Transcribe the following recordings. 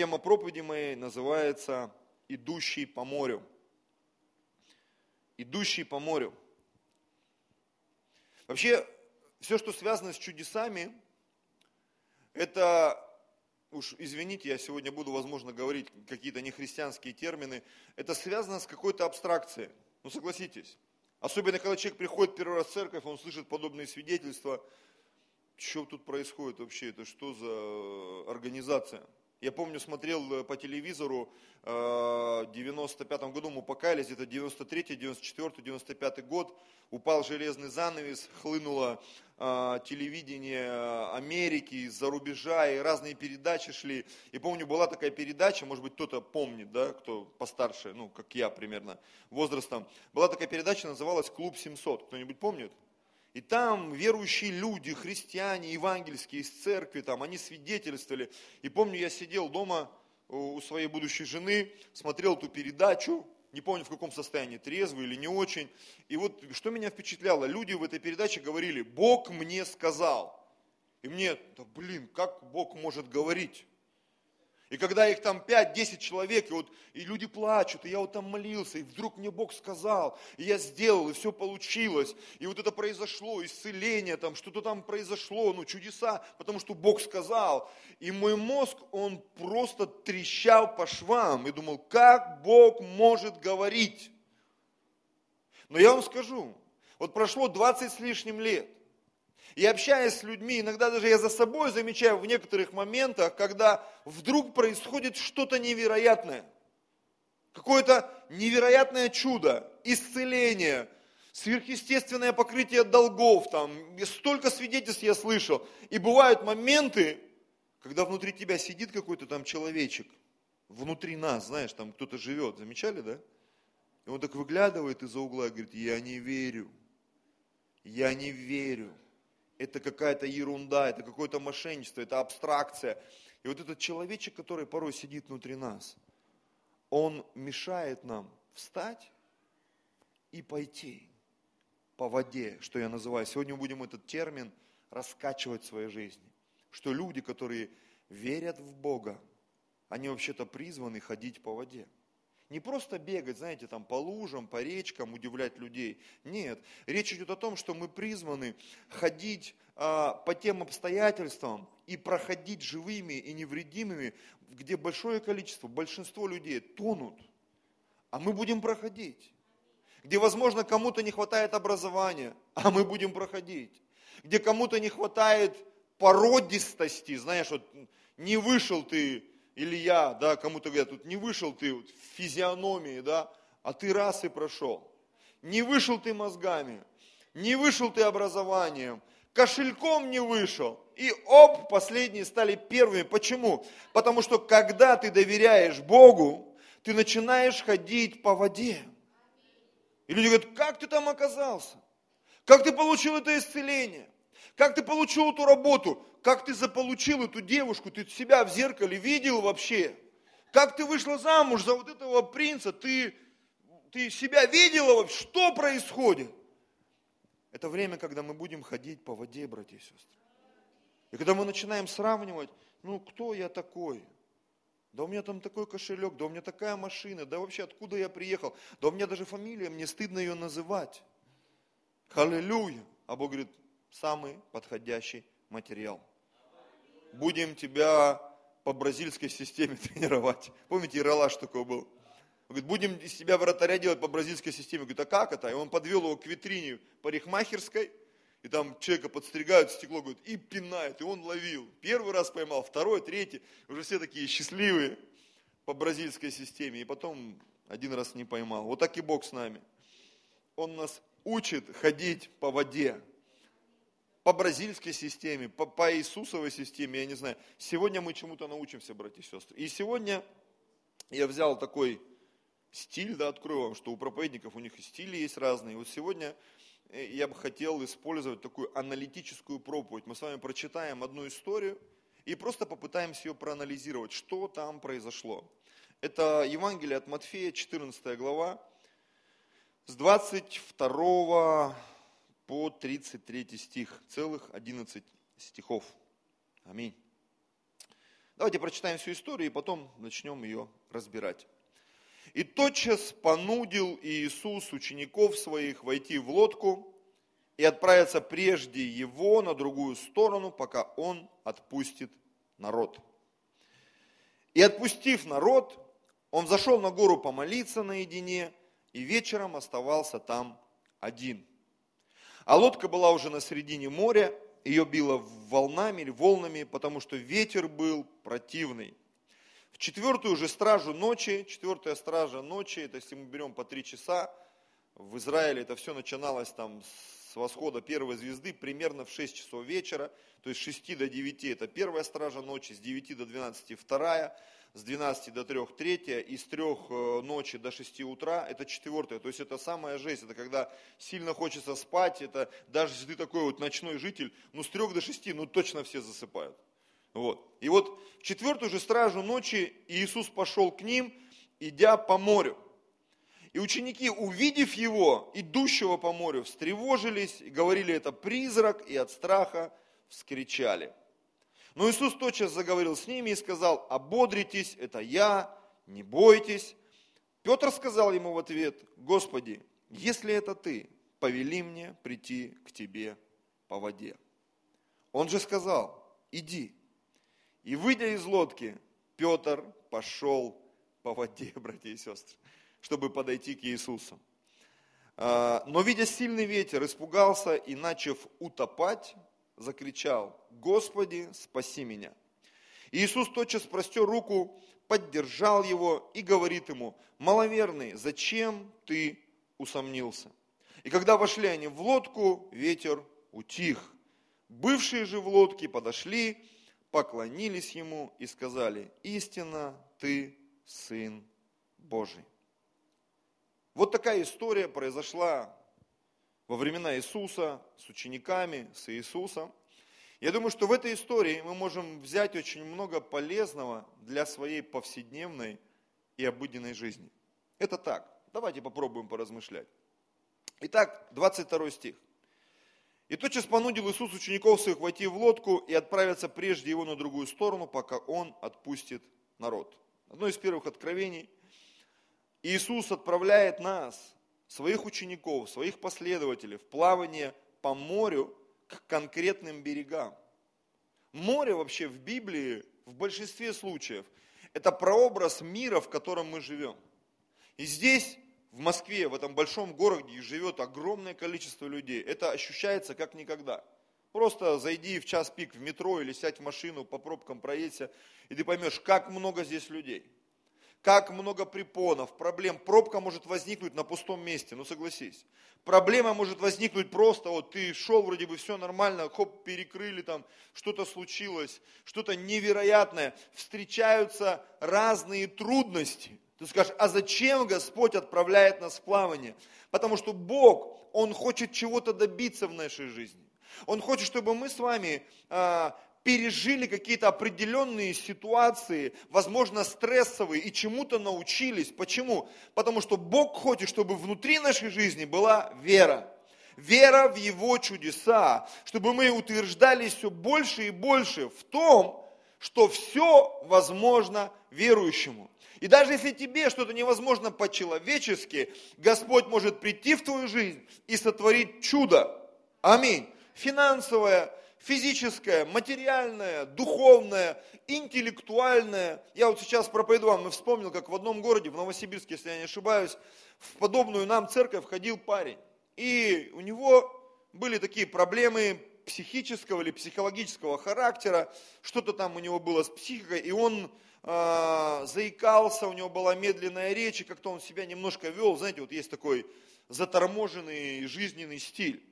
тема проповеди моей называется «Идущий по морю». «Идущий по морю». Вообще, все, что связано с чудесами, это, уж извините, я сегодня буду, возможно, говорить какие-то нехристианские термины, это связано с какой-то абстракцией. Ну, согласитесь. Особенно, когда человек приходит первый раз в церковь, он слышит подобные свидетельства. Что тут происходит вообще? Это что за организация? Я помню, смотрел э, по телевизору, э, в 95 году мы покаялись, это 93 94 95 год, упал железный занавес, хлынуло э, телевидение Америки, из-за рубежа, и разные передачи шли. И помню, была такая передача, может быть, кто-то помнит, да, кто постарше, ну, как я примерно, возрастом. Была такая передача, называлась «Клуб 700». Кто-нибудь помнит? И там верующие люди, христиане, евангельские из церкви, там они свидетельствовали. И помню, я сидел дома у своей будущей жены, смотрел эту передачу, не помню в каком состоянии, трезвый или не очень. И вот что меня впечатляло, люди в этой передаче говорили, Бог мне сказал. И мне, да блин, как Бог может говорить? И когда их там 5-10 человек, и, вот, и люди плачут, и я вот там молился, и вдруг мне Бог сказал, и я сделал, и все получилось, и вот это произошло, исцеление там, что-то там произошло, ну чудеса, потому что Бог сказал. И мой мозг, он просто трещал по швам, и думал, как Бог может говорить? Но я вам скажу, вот прошло 20 с лишним лет, и общаясь с людьми, иногда даже я за собой замечаю в некоторых моментах, когда вдруг происходит что-то невероятное. Какое-то невероятное чудо, исцеление, сверхъестественное покрытие долгов, там, столько свидетельств я слышал. И бывают моменты, когда внутри тебя сидит какой-то там человечек, внутри нас, знаешь, там кто-то живет, замечали, да? И он так выглядывает из-за угла и говорит, я не верю, я не верю это какая-то ерунда, это какое-то мошенничество, это абстракция. И вот этот человечек, который порой сидит внутри нас, он мешает нам встать и пойти по воде, что я называю. Сегодня мы будем этот термин раскачивать в своей жизни. Что люди, которые верят в Бога, они вообще-то призваны ходить по воде. Не просто бегать, знаете, там по лужам, по речкам, удивлять людей. Нет, речь идет о том, что мы призваны ходить а, по тем обстоятельствам и проходить живыми и невредимыми, где большое количество, большинство людей тонут, а мы будем проходить. Где, возможно, кому-то не хватает образования, а мы будем проходить. Где кому-то не хватает породистости, знаешь, вот не вышел ты или я, да, кому-то говорят, тут не вышел ты в физиономии, да, а ты раз и прошел. Не вышел ты мозгами, не вышел ты образованием, кошельком не вышел. И оп, последние стали первыми. Почему? Потому что когда ты доверяешь Богу, ты начинаешь ходить по воде. И люди говорят, как ты там оказался? Как ты получил это исцеление? Как ты получил эту работу? Как ты заполучил эту девушку? Ты себя в зеркале видел вообще? Как ты вышла замуж за вот этого принца? Ты, ты себя видела вообще? Что происходит? Это время, когда мы будем ходить по воде, братья и сестры. И когда мы начинаем сравнивать, ну кто я такой? Да у меня там такой кошелек, да у меня такая машина, да вообще откуда я приехал? Да у меня даже фамилия, мне стыдно ее называть. Аллилуйя. А Бог говорит, самый подходящий материал. Будем тебя по бразильской системе тренировать. Помните, Иралаш такой был? Он говорит, будем из тебя вратаря делать по бразильской системе. Говорит, а как это? И он подвел его к витрине парикмахерской, и там человека подстригают, стекло, говорит, и пинает, и он ловил. Первый раз поймал, второй, третий, уже все такие счастливые по бразильской системе. И потом один раз не поймал. Вот так и Бог с нами. Он нас учит ходить по воде по бразильской системе, по, по Иисусовой системе, я не знаю. Сегодня мы чему-то научимся, братья и сестры. И сегодня я взял такой стиль, да, открою вам, что у проповедников у них и стили есть разные. Вот сегодня э, я бы хотел использовать такую аналитическую проповедь. Мы с вами прочитаем одну историю и просто попытаемся ее проанализировать, что там произошло. Это Евангелие от Матфея, 14 глава, с 22 по 33 стих, целых 11 стихов. Аминь. Давайте прочитаем всю историю и потом начнем ее разбирать. И тотчас понудил Иисус учеников своих войти в лодку и отправиться прежде его на другую сторону, пока он отпустит народ. И отпустив народ, он зашел на гору помолиться наедине, и вечером оставался там один. А лодка была уже на середине моря, ее било волнами или волнами, потому что ветер был противный. В четвертую же стражу ночи, четвертая стража ночи, это если мы берем по три часа, в Израиле это все начиналось там с восхода первой звезды, примерно в 6 часов вечера, то есть с 6 до 9 это первая стража ночи, с 9 до 12 вторая, с 12 до 3 третья, и с 3 э, ночи до 6 утра это четвертая. То есть это самая жесть, это когда сильно хочется спать, это даже если ты такой вот ночной житель, ну с 3 до 6, ну точно все засыпают. Вот. И вот в четвертую же стражу ночи Иисус пошел к ним, идя по морю. И ученики, увидев его, идущего по морю, встревожились и говорили, это призрак, и от страха вскричали. Но Иисус тотчас заговорил с ними и сказал, ободритесь, это я, не бойтесь. Петр сказал ему в ответ, Господи, если это ты, повели мне прийти к тебе по воде. Он же сказал, иди. И выйдя из лодки, Петр пошел по воде, братья и сестры, чтобы подойти к Иисусу. А, но, видя сильный ветер, испугался и, начав утопать, закричал, Господи, спаси меня. Иисус тотчас простер руку, поддержал его и говорит ему, маловерный, зачем ты усомнился? И когда вошли они в лодку, ветер утих. Бывшие же в лодке подошли, поклонились ему и сказали, истинно ты Сын Божий. Вот такая история произошла во времена Иисуса, с учениками, с Иисусом. Я думаю, что в этой истории мы можем взять очень много полезного для своей повседневной и обыденной жизни. Это так. Давайте попробуем поразмышлять. Итак, 22 стих. «И тотчас понудил Иисус учеников своих войти в лодку и отправиться прежде его на другую сторону, пока он отпустит народ». Одно из первых откровений. Иисус отправляет нас своих учеников, своих последователей в плавание по морю к конкретным берегам. Море вообще в Библии в большинстве случаев это прообраз мира, в котором мы живем. И здесь, в Москве, в этом большом городе, живет огромное количество людей. Это ощущается как никогда. Просто зайди в час пик в метро или сядь в машину, по пробкам проедься, и ты поймешь, как много здесь людей как много препонов, проблем. Пробка может возникнуть на пустом месте, ну согласись. Проблема может возникнуть просто, вот ты шел, вроде бы все нормально, хоп, перекрыли там, что-то случилось, что-то невероятное. Встречаются разные трудности. Ты скажешь, а зачем Господь отправляет нас в плавание? Потому что Бог, Он хочет чего-то добиться в нашей жизни. Он хочет, чтобы мы с вами а, пережили какие-то определенные ситуации, возможно, стрессовые, и чему-то научились. Почему? Потому что Бог хочет, чтобы внутри нашей жизни была вера. Вера в Его чудеса, чтобы мы утверждались все больше и больше в том, что все возможно верующему. И даже если тебе что-то невозможно по-человечески, Господь может прийти в твою жизнь и сотворить чудо. Аминь. Финансовое, физическое, материальное, духовное, интеллектуальное. Я вот сейчас проповедую вам и вспомнил, как в одном городе, в Новосибирске, если я не ошибаюсь, в подобную нам церковь входил парень. И у него были такие проблемы психического или психологического характера, что-то там у него было с психикой, и он э, заикался, у него была медленная речь, и как-то он себя немножко вел, знаете, вот есть такой заторможенный жизненный стиль.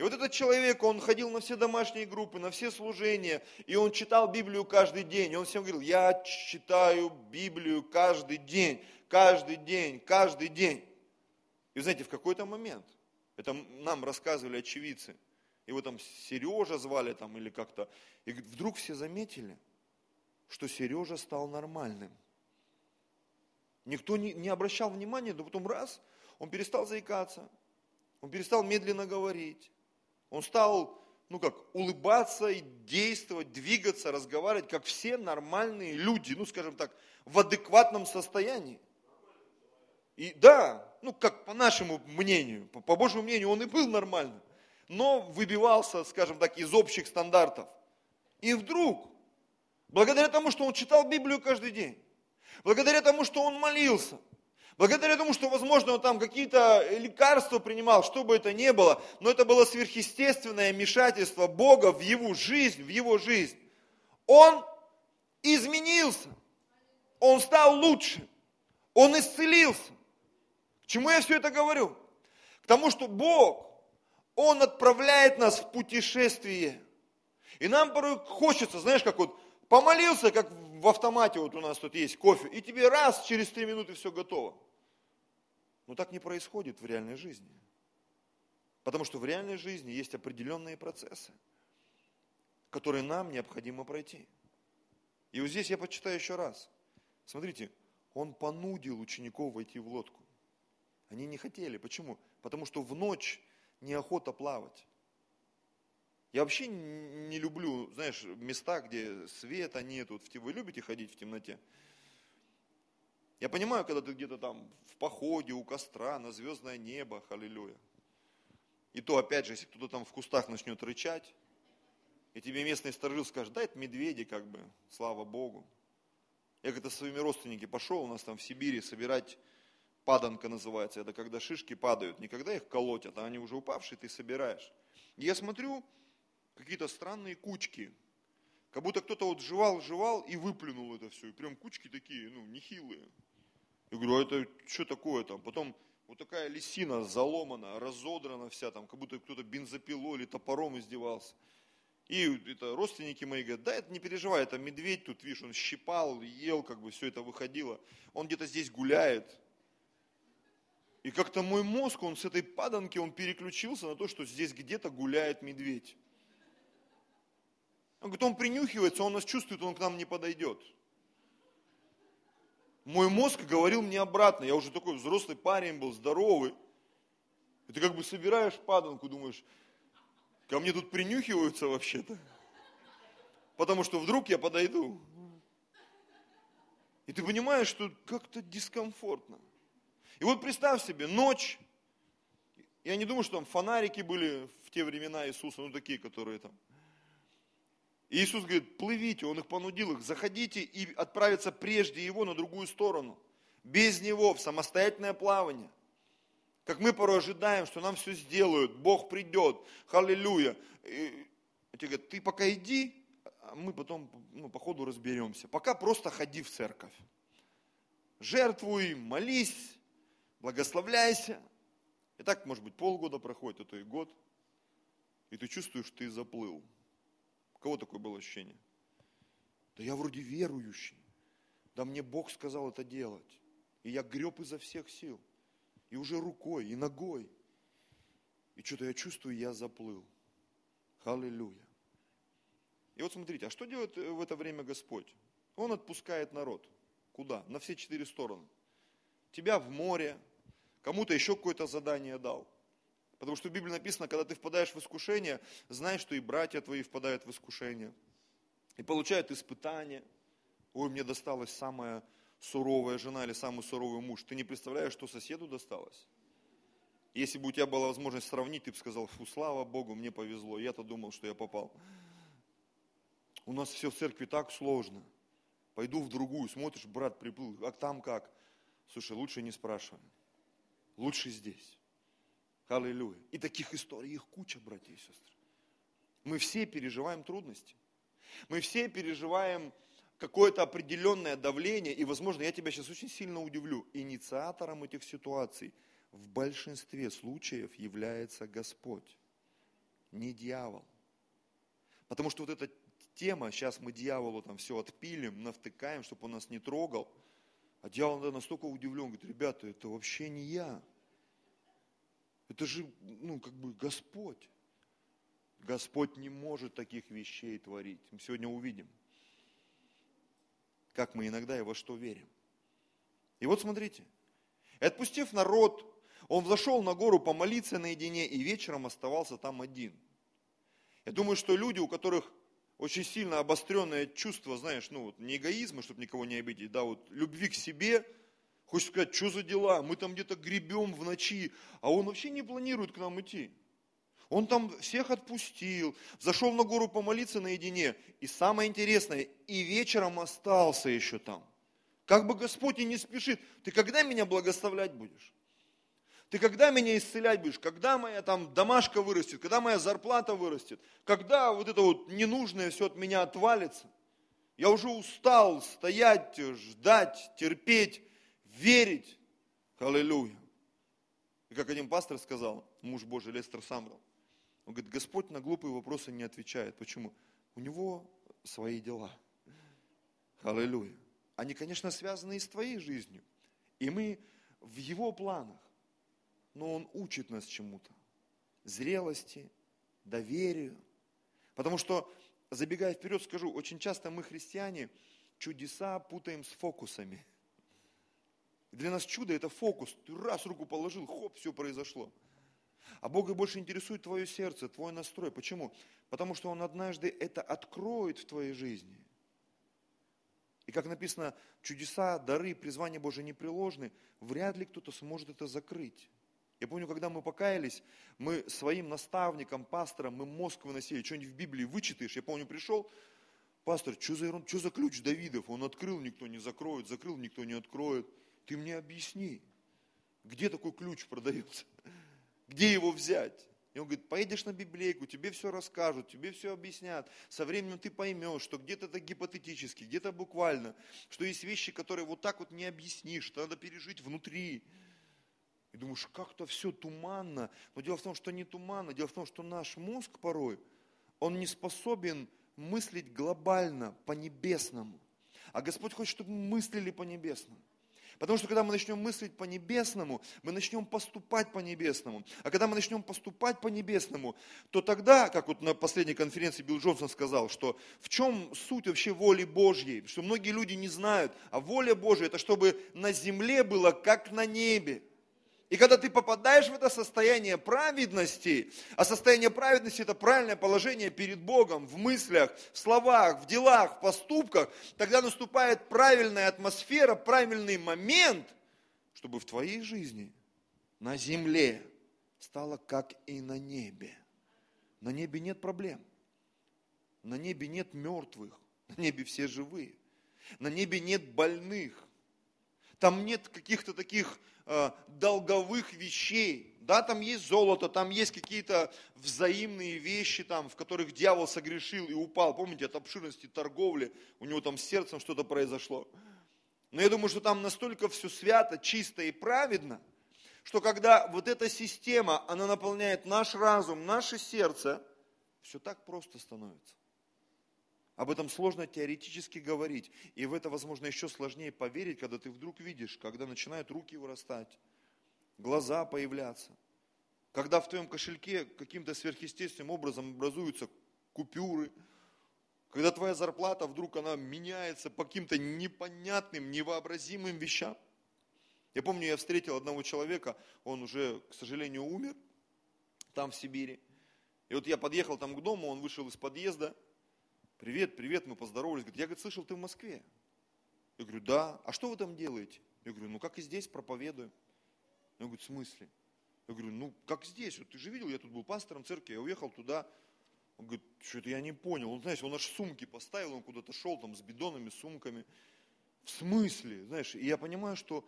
И вот этот человек, он ходил на все домашние группы, на все служения, и он читал Библию каждый день. И он всем говорил, я читаю Библию каждый день, каждый день, каждый день. И знаете, в какой-то момент, это нам рассказывали очевидцы, его там Сережа звали там или как-то, и вдруг все заметили, что Сережа стал нормальным. Никто не, не обращал внимания, но потом раз, он перестал заикаться, он перестал медленно говорить, он стал ну как, улыбаться и действовать, двигаться, разговаривать, как все нормальные люди, ну скажем так, в адекватном состоянии. И да, ну как по нашему мнению, по, по Божьему мнению, он и был нормальным, но выбивался, скажем так, из общих стандартов. И вдруг, благодаря тому, что он читал Библию каждый день, благодаря тому, что он молился, благодаря тому, что, возможно, он там какие-то лекарства принимал, что бы это ни было, но это было сверхъестественное вмешательство Бога в его жизнь, в его жизнь. Он изменился, он стал лучше, он исцелился. К чему я все это говорю? К тому, что Бог, Он отправляет нас в путешествие. И нам порой хочется, знаешь, как вот помолился, как в автомате вот у нас тут есть кофе, и тебе раз, через три минуты все готово. Но так не происходит в реальной жизни. Потому что в реальной жизни есть определенные процессы, которые нам необходимо пройти. И вот здесь я почитаю еще раз. Смотрите, он понудил учеников войти в лодку. Они не хотели. Почему? Потому что в ночь неохота плавать. Я вообще не люблю, знаешь, места, где света нет. Вот вы любите ходить в темноте? Я понимаю, когда ты где-то там в походе, у костра, на звездное небо, аллилуйя. И то, опять же, если кто-то там в кустах начнет рычать, и тебе местный сторожил скажет, да, это медведи, как бы, слава Богу. Я как-то своими родственниками пошел, у нас там в Сибири собирать паданка называется, это когда шишки падают, не когда их колотят, а они уже упавшие, ты собираешь. И я смотрю, какие-то странные кучки, как будто кто-то вот жевал, жевал и выплюнул это все, и прям кучки такие, ну, нехилые. Я говорю, а это что такое там? Потом вот такая лисина заломана, разодрана вся, там, как будто кто-то бензопилой или топором издевался. И это родственники мои говорят, да, это не переживай, это медведь тут, видишь, он щипал, ел, как бы все это выходило. Он где-то здесь гуляет. И как-то мой мозг, он с этой паданки, он переключился на то, что здесь где-то гуляет медведь. Он говорит, он принюхивается, он нас чувствует, он к нам не подойдет. Мой мозг говорил мне обратно, я уже такой взрослый парень был, здоровый. И ты как бы собираешь паданку, думаешь, Ко мне тут принюхиваются вообще-то. Потому что вдруг я подойду. И ты понимаешь, что как-то дискомфортно. И вот представь себе, ночь. Я не думаю, что там фонарики были в те времена Иисуса, ну такие, которые там. И Иисус говорит, плывите, Он их понудил их, заходите и отправиться прежде Его на другую сторону. Без Него, в самостоятельное плавание. Как мы порой ожидаем, что нам все сделают, Бог придет, халилюя. И тебе говорят, ты пока иди, а мы потом ну, по ходу разберемся. Пока просто ходи в церковь. Жертвуй, молись, благословляйся. И так, может быть, полгода проходит, а то и год. И ты чувствуешь, ты заплыл. У кого такое было ощущение? Да я вроде верующий. Да мне Бог сказал это делать. И я греб изо всех сил и уже рукой, и ногой. И что-то я чувствую, я заплыл. Аллилуйя. И вот смотрите, а что делает э, в это время Господь? Он отпускает народ. Куда? На все четыре стороны. Тебя в море, кому-то еще какое-то задание дал. Потому что в Библии написано, когда ты впадаешь в искушение, знай, что и братья твои впадают в искушение. И получают испытания. Ой, мне досталось самое суровая жена или самый суровый муж, ты не представляешь, что соседу досталось. Если бы у тебя была возможность сравнить, ты бы сказал, фу, слава Богу, мне повезло, я-то думал, что я попал. У нас все в церкви так сложно. Пойду в другую, смотришь, брат приплыл, а там как? Слушай, лучше не спрашивай. Лучше здесь. Аллилуйя. И таких историй, их куча, братья и сестры. Мы все переживаем трудности. Мы все переживаем какое-то определенное давление, и, возможно, я тебя сейчас очень сильно удивлю, инициатором этих ситуаций в большинстве случаев является Господь, не дьявол. Потому что вот эта тема, сейчас мы дьяволу там все отпилим, навтыкаем, чтобы он нас не трогал, а дьявол да, настолько удивлен, говорит, ребята, это вообще не я. Это же, ну, как бы Господь. Господь не может таких вещей творить. Мы сегодня увидим как мы иногда и во что верим. И вот смотрите, отпустив народ, он взошел на гору помолиться наедине и вечером оставался там один. Я думаю, что люди, у которых очень сильно обостренное чувство, знаешь, ну вот не эгоизма, чтобы никого не обидеть, да, вот любви к себе, хочешь сказать, что за дела, мы там где-то гребем в ночи, а он вообще не планирует к нам идти. Он там всех отпустил, зашел на гору помолиться наедине. И самое интересное, и вечером остался еще там. Как бы Господь и не спешит. Ты когда меня благословлять будешь? Ты когда меня исцелять будешь? Когда моя там домашка вырастет? Когда моя зарплата вырастет? Когда вот это вот ненужное все от меня отвалится? Я уже устал стоять, ждать, терпеть, верить. Аллилуйя. И как один пастор сказал, муж Божий Лестер Самрал, он говорит, Господь на глупые вопросы не отвечает. Почему? У него свои дела. Аллилуйя. Они, конечно, связаны и с твоей жизнью. И мы в его планах. Но он учит нас чему-то. Зрелости, доверию. Потому что, забегая вперед, скажу, очень часто мы, христиане, чудеса путаем с фокусами. Для нас чудо это фокус. Ты раз руку положил, хоп, все произошло. А Бога больше интересует твое сердце, твой настрой. Почему? Потому что Он однажды это откроет в твоей жизни. И как написано, чудеса, дары, призвания Божие непреложны, вряд ли кто-то сможет это закрыть. Я помню, когда мы покаялись, мы своим наставникам, пасторам, мы мозг выносили, что-нибудь в Библии вычитаешь. Я помню, пришел, пастор, что за, что за ключ Давидов? Он открыл, никто не закроет, закрыл, никто не откроет. Ты мне объясни, где такой ключ продается? Где его взять? И он говорит, поедешь на библейку, тебе все расскажут, тебе все объяснят. Со временем ты поймешь, что где-то это гипотетически, где-то буквально, что есть вещи, которые вот так вот не объяснишь, что надо пережить внутри. И думаешь, как-то все туманно. Но дело в том, что не туманно, дело в том, что наш мозг порой, он не способен мыслить глобально, по-небесному. А Господь хочет, чтобы мы мыслили по-небесному. Потому что когда мы начнем мыслить по-небесному, мы начнем поступать по-небесному. А когда мы начнем поступать по-небесному, то тогда, как вот на последней конференции Билл Джонсон сказал, что в чем суть вообще воли Божьей, что многие люди не знают, а воля Божья это чтобы на земле было как на небе. И когда ты попадаешь в это состояние праведности, а состояние праведности это правильное положение перед Богом в мыслях, в словах, в делах, в поступках, тогда наступает правильная атмосфера, правильный момент, чтобы в твоей жизни на земле стало как и на небе. На небе нет проблем. На небе нет мертвых. На небе все живые. На небе нет больных. Там нет каких-то таких Э, долговых вещей. Да, там есть золото, там есть какие-то взаимные вещи, там, в которых дьявол согрешил и упал. Помните, от обширности торговли, у него там с сердцем что-то произошло. Но я думаю, что там настолько все свято, чисто и праведно, что когда вот эта система, она наполняет наш разум, наше сердце, все так просто становится. Об этом сложно теоретически говорить. И в это, возможно, еще сложнее поверить, когда ты вдруг видишь, когда начинают руки вырастать, глаза появляться. Когда в твоем кошельке каким-то сверхъестественным образом образуются купюры, когда твоя зарплата вдруг она меняется по каким-то непонятным, невообразимым вещам. Я помню, я встретил одного человека, он уже, к сожалению, умер там в Сибири. И вот я подъехал там к дому, он вышел из подъезда, привет, привет, мы поздоровались. Говорит, я говорит, слышал, ты в Москве. Я говорю, да, а что вы там делаете? Я говорю, ну как и здесь, проповедую. Он говорит, в смысле? Я говорю, ну как здесь, вот ты же видел, я тут был пастором церкви, я уехал туда. Он говорит, что-то я не понял. Он, знаешь, он аж сумки поставил, он куда-то шел там с бидонами, сумками. В смысле? Знаешь, и я понимаю, что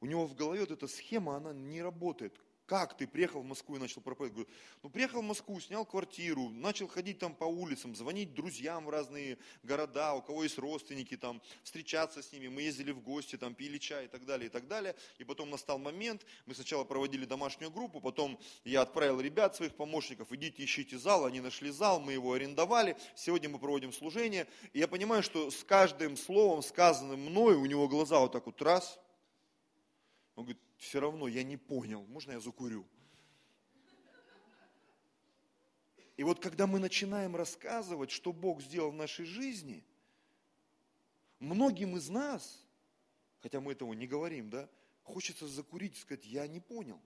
у него в голове вот эта схема, она не работает как ты приехал в Москву и начал проповедовать? Говорю, ну приехал в Москву, снял квартиру, начал ходить там по улицам, звонить друзьям в разные города, у кого есть родственники там, встречаться с ними. Мы ездили в гости, там пили чай и так далее, и так далее. И потом настал момент, мы сначала проводили домашнюю группу, потом я отправил ребят, своих помощников, идите ищите зал, они нашли зал, мы его арендовали. Сегодня мы проводим служение. И я понимаю, что с каждым словом, сказанным мной, у него глаза вот так вот раз. Он говорит, все равно я не понял, можно я закурю? И вот когда мы начинаем рассказывать, что Бог сделал в нашей жизни, многим из нас, хотя мы этого не говорим, да, хочется закурить и сказать, я не понял.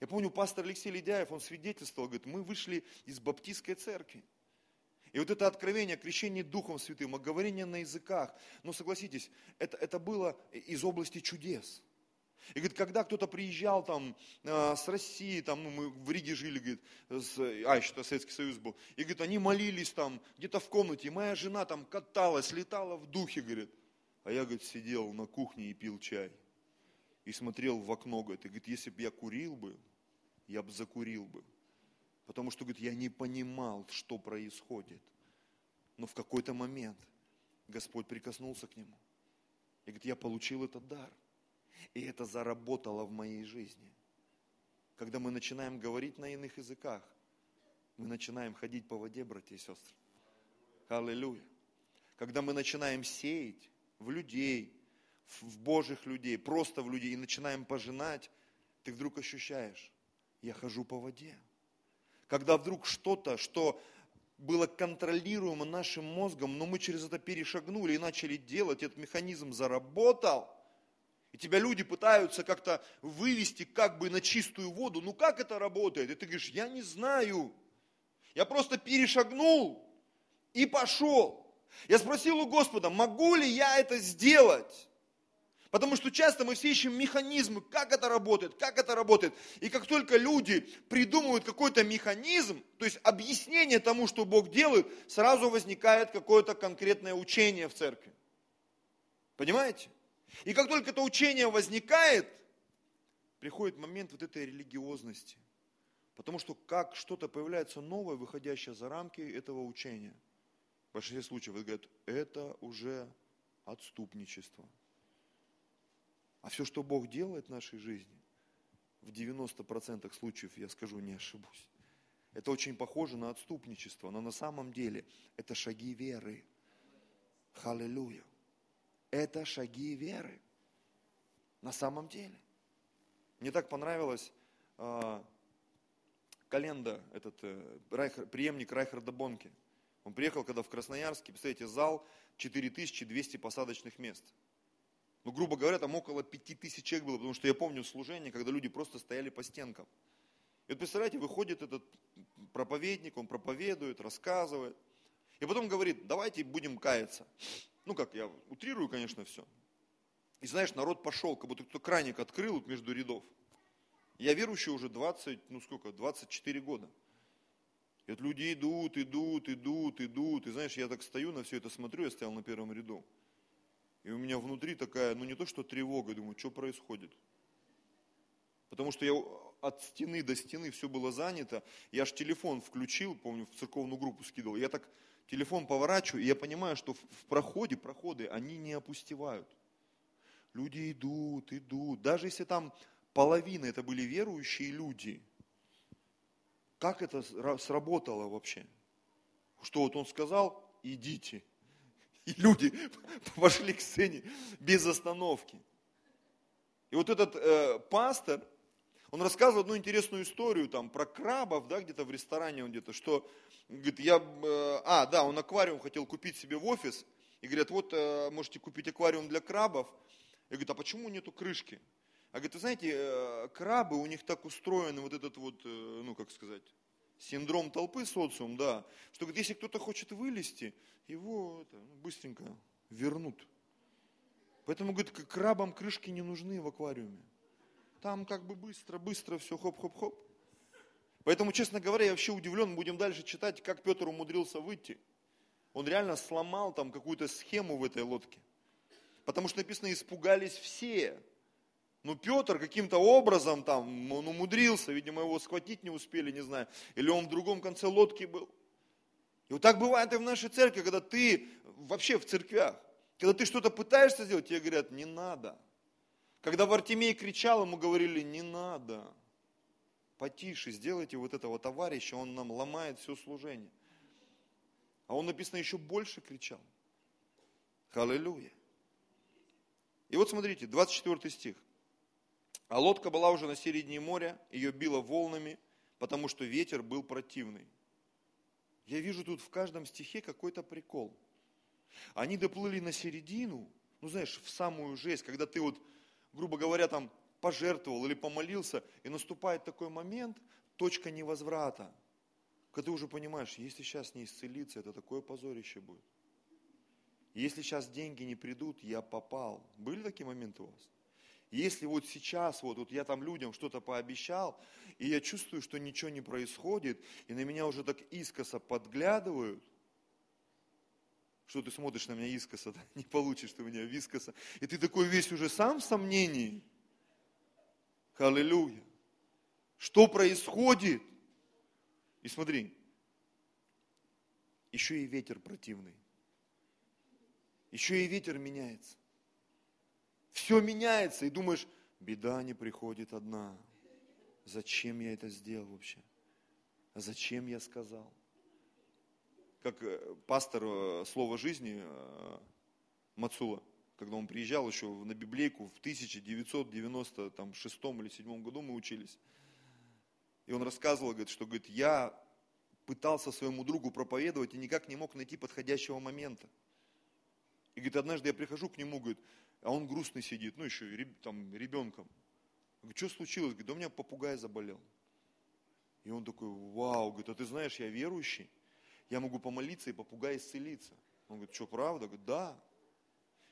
Я помню, пастор Алексей Ледяев, он свидетельствовал, говорит, мы вышли из баптистской церкви. И вот это откровение, крещение Духом Святым, о говорении на языках, ну согласитесь, это, это было из области чудес. И говорит, когда кто-то приезжал там э, с России, там ну, мы в Риге жили, говорит, с, а еще Советский Союз был, и говорит, они молились там где-то в комнате, и моя жена там каталась, летала в духе, говорит, а я, говорит, сидел на кухне и пил чай. И смотрел в окно, говорит, и говорит, если бы я курил бы, я бы закурил бы. Потому что, говорит, я не понимал, что происходит. Но в какой-то момент Господь прикоснулся к нему. И говорит, я получил этот дар. И это заработало в моей жизни. Когда мы начинаем говорить на иных языках, мы начинаем ходить по воде, братья и сестры. Аллилуйя. Когда мы начинаем сеять в людей, в Божьих людей, просто в людей, и начинаем пожинать, ты вдруг ощущаешь, я хожу по воде. Когда вдруг что-то, что было контролируемо нашим мозгом, но мы через это перешагнули и начали делать, этот механизм заработал, и тебя люди пытаются как-то вывести как бы на чистую воду. Ну как это работает? И ты говоришь, я не знаю. Я просто перешагнул и пошел. Я спросил у Господа, могу ли я это сделать? Потому что часто мы все ищем механизмы, как это работает, как это работает. И как только люди придумывают какой-то механизм, то есть объяснение тому, что Бог делает, сразу возникает какое-то конкретное учение в церкви. Понимаете? И как только это учение возникает, приходит момент вот этой религиозности. Потому что как что-то появляется новое, выходящее за рамки этого учения, в большинстве случаев говорят, это уже отступничество. А все, что Бог делает в нашей жизни, в 90% случаев, я скажу, не ошибусь. Это очень похоже на отступничество, но на самом деле это шаги веры. Халилуя. Это шаги веры. На самом деле. Мне так понравилось э, Календа, этот э, Райхер, преемник Райхарда Бонки. Он приехал, когда в Красноярске, представляете, зал 4200 посадочных мест – ну, грубо говоря, там около пяти тысяч человек было, потому что я помню служение, когда люди просто стояли по стенкам. И вот представляете, выходит этот проповедник, он проповедует, рассказывает. И потом говорит, давайте будем каяться. Ну как, я утрирую, конечно, все. И знаешь, народ пошел, как будто кто краник открыл вот между рядов. Я верующий уже 20, ну сколько, 24 года. И вот люди идут, идут, идут, идут. И знаешь, я так стою на все это смотрю, я стоял на первом ряду. И у меня внутри такая, ну не то что тревога, думаю, что происходит. Потому что я от стены до стены все было занято. Я аж телефон включил, помню, в церковную группу скидывал. Я так телефон поворачиваю, и я понимаю, что в проходе, проходы, они не опустевают. Люди идут, идут. Даже если там половина это были верующие люди, как это сработало вообще? Что вот он сказал, идите. И люди пошли к сцене без остановки. И вот этот э, пастор, он рассказывал одну интересную историю там про крабов, да, где-то в ресторане он где-то, что, говорит, я, э, а, да, он аквариум хотел купить себе в офис, и говорят, вот, э, можете купить аквариум для крабов. И говорит, а почему нету крышки? А говорит, вы знаете, э, крабы, у них так устроены вот этот вот, э, ну, как сказать, синдром толпы, социум, да, что говорит, если кто-то хочет вылезти, его это, ну, быстренько вернут. Поэтому, говорит, крабам крышки не нужны в аквариуме. Там как бы быстро-быстро все хоп-хоп-хоп. Поэтому, честно говоря, я вообще удивлен, будем дальше читать, как Петр умудрился выйти. Он реально сломал там какую-то схему в этой лодке. Потому что написано, испугались все. Ну, Петр каким-то образом там, он умудрился, видимо, его схватить не успели, не знаю. Или он в другом конце лодки был. И вот так бывает и в нашей церкви, когда ты, вообще в церквях, когда ты что-то пытаешься сделать, тебе говорят, не надо. Когда в Артемии кричал, ему говорили, не надо. Потише, сделайте вот этого товарища, он нам ломает все служение. А он, написано, еще больше кричал. Аллилуйя. И вот смотрите, 24 стих. А лодка была уже на середине моря, ее било волнами, потому что ветер был противный. Я вижу тут в каждом стихе какой-то прикол. Они доплыли на середину, ну знаешь, в самую жесть, когда ты вот, грубо говоря, там пожертвовал или помолился, и наступает такой момент, точка невозврата, когда ты уже понимаешь, если сейчас не исцелиться, это такое позорище будет. Если сейчас деньги не придут, я попал. Были такие моменты у вас? Если вот сейчас, вот, вот я там людям что-то пообещал, и я чувствую, что ничего не происходит, и на меня уже так искоса подглядывают, что ты смотришь на меня искоса, да? не получишь ты меня вискоса, и ты такой весь уже сам в сомнении. Аллилуйя. Что происходит? И смотри, еще и ветер противный. Еще и ветер меняется. Все меняется, и думаешь, беда не приходит одна. Зачем я это сделал вообще? Зачем я сказал? Как э, пастор э, Слова жизни э, Мацула, когда он приезжал еще на библейку в 1996 или 1997 году мы учились. И он рассказывал, говорит, что говорит, я пытался своему другу проповедовать и никак не мог найти подходящего момента. И говорит, однажды я прихожу к нему, говорит, а он грустный сидит, ну еще там ребенком. Говорю, что случилось? Говорит, да у меня попугай заболел. И он такой, вау, говорит, а ты знаешь, я верующий, я могу помолиться и попугай исцелиться. Он говорит, что, правда? Говорит, да.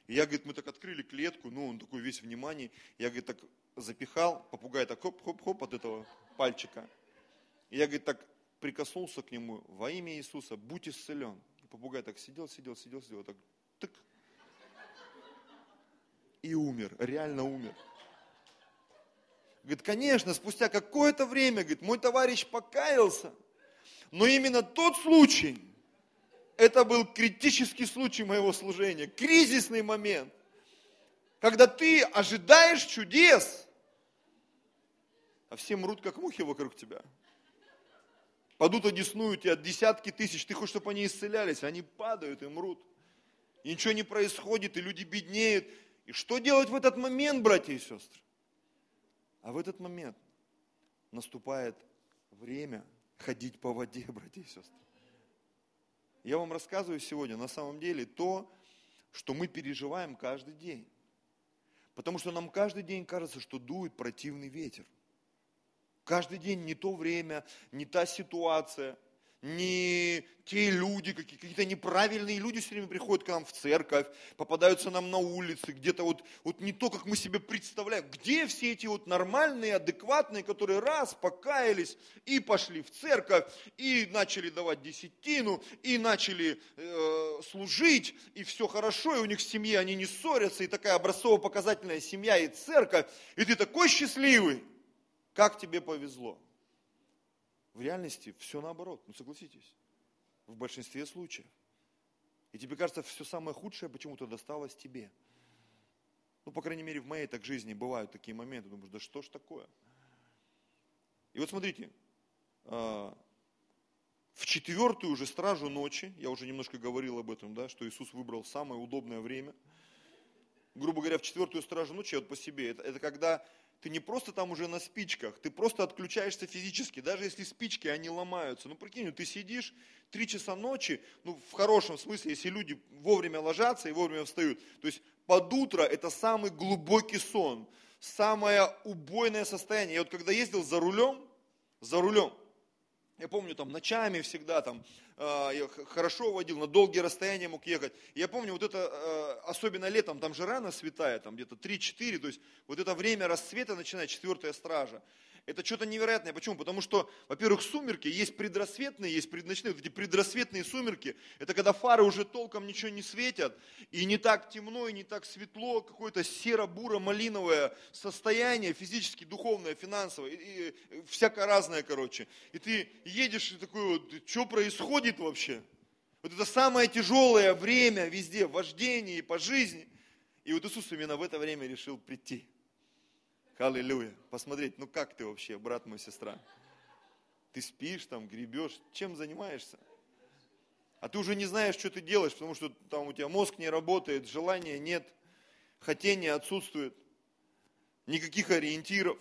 И я, говорит, мы так открыли клетку, ну, он такой весь внимание. Я, говорит, так запихал, попугай так хоп-хоп-хоп от этого пальчика. И я, говорит, так прикоснулся к нему, во имя Иисуса, будь исцелен. И попугай так сидел, сидел, сидел, сидел, так тык, и умер, реально умер. Говорит, конечно, спустя какое-то время, говорит, мой товарищ покаялся, но именно тот случай, это был критический случай моего служения, кризисный момент, когда ты ожидаешь чудес, а все мрут, как мухи вокруг тебя. Падут одесную тебя десятки тысяч, ты хочешь, чтобы они исцелялись, они падают и мрут. И ничего не происходит, и люди беднеют, и что делать в этот момент, братья и сестры? А в этот момент наступает время ходить по воде, братья и сестры. Я вам рассказываю сегодня на самом деле то, что мы переживаем каждый день. Потому что нам каждый день кажется, что дует противный ветер. Каждый день не то время, не та ситуация – не те люди, какие-то неправильные люди все время приходят к нам в церковь, попадаются нам на улице, где-то вот, вот не то, как мы себе представляем. Где все эти вот нормальные, адекватные, которые раз покаялись и пошли в церковь, и начали давать десятину, и начали э, служить, и все хорошо, и у них в семье они не ссорятся, и такая образцово-показательная семья и церковь, и ты такой счастливый, как тебе повезло. В реальности все наоборот, ну согласитесь, в большинстве случаев. И тебе кажется, все самое худшее почему-то досталось тебе. Ну, по крайней мере, в моей так жизни бывают такие моменты, думаешь, да что ж такое? И вот смотрите, а, в четвертую уже стражу ночи, я уже немножко говорил об этом, да, что Иисус выбрал самое удобное время. Грубо говоря, в четвертую стражу ночи, вот по себе, это, это когда ты не просто там уже на спичках, ты просто отключаешься физически, даже если спички, они ломаются. Ну, прикинь, ты сидишь три часа ночи, ну, в хорошем смысле, если люди вовремя ложатся и вовремя встают. То есть под утро это самый глубокий сон, самое убойное состояние. Я вот когда ездил за рулем, за рулем, я помню, там ночами всегда там я хорошо водил, на долгие расстояния мог ехать. Я помню, вот это, э, особенно летом, там же рано светает, там где-то 3-4, то есть вот это время рассвета начинает четвертая стража. Это что-то невероятное. Почему? Потому что, во-первых, сумерки, есть предрассветные, есть предночные. Вот эти предрассветные сумерки, это когда фары уже толком ничего не светят, и не так темно, и не так светло, какое-то серо-буро-малиновое состояние, физически, духовное, финансовое, и, и, всякое разное, короче. И ты едешь и такой вот, что происходит вообще? Вот это самое тяжелое время везде, в вождении, по жизни. И вот Иисус именно в это время решил прийти. Аллилуйя. Посмотреть, ну как ты вообще, брат мой, сестра? Ты спишь там, гребешь, чем занимаешься? А ты уже не знаешь, что ты делаешь, потому что там у тебя мозг не работает, желания нет, хотения отсутствует, никаких ориентиров.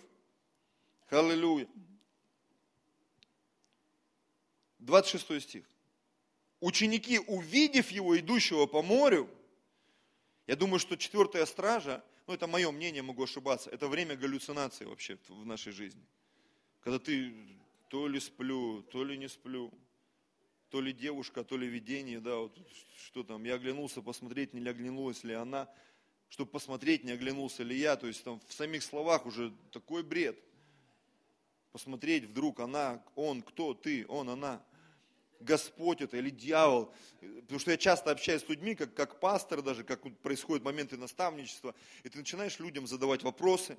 Аллилуйя. 26 стих. Ученики, увидев его, идущего по морю, я думаю, что четвертая стража ну это мое мнение, могу ошибаться, это время галлюцинации вообще в нашей жизни. Когда ты то ли сплю, то ли не сплю, то ли девушка, то ли видение, да, вот что там, я оглянулся посмотреть, не оглянулась ли она, чтобы посмотреть, не оглянулся ли я, то есть там в самих словах уже такой бред. Посмотреть вдруг она, он, кто ты, он, она. Господь это или дьявол. Потому что я часто общаюсь с людьми, как, как пастор даже, как происходят моменты наставничества, и ты начинаешь людям задавать вопросы.